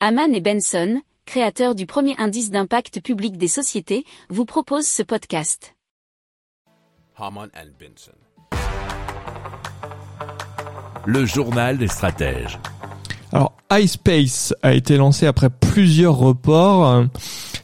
Haman et Benson, créateurs du premier indice d'impact public des sociétés, vous proposent ce podcast. Haman and Benson. Le journal des stratèges. Alors, iSpace a été lancé après plusieurs reports.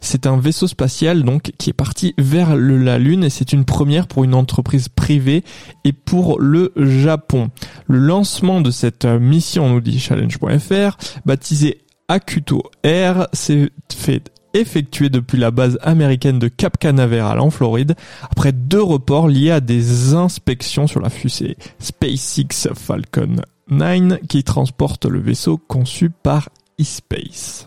C'est un vaisseau spatial donc qui est parti vers le- la Lune et c'est une première pour une entreprise privée et pour le Japon. Le lancement de cette euh, mission, nous dit challenge.fr, baptisé Akuto Air, s'est fait effectuer depuis la base américaine de Cap Canaveral en Floride après deux reports liés à des inspections sur la fusée SpaceX Falcon 9 qui transporte le vaisseau conçu par eSpace.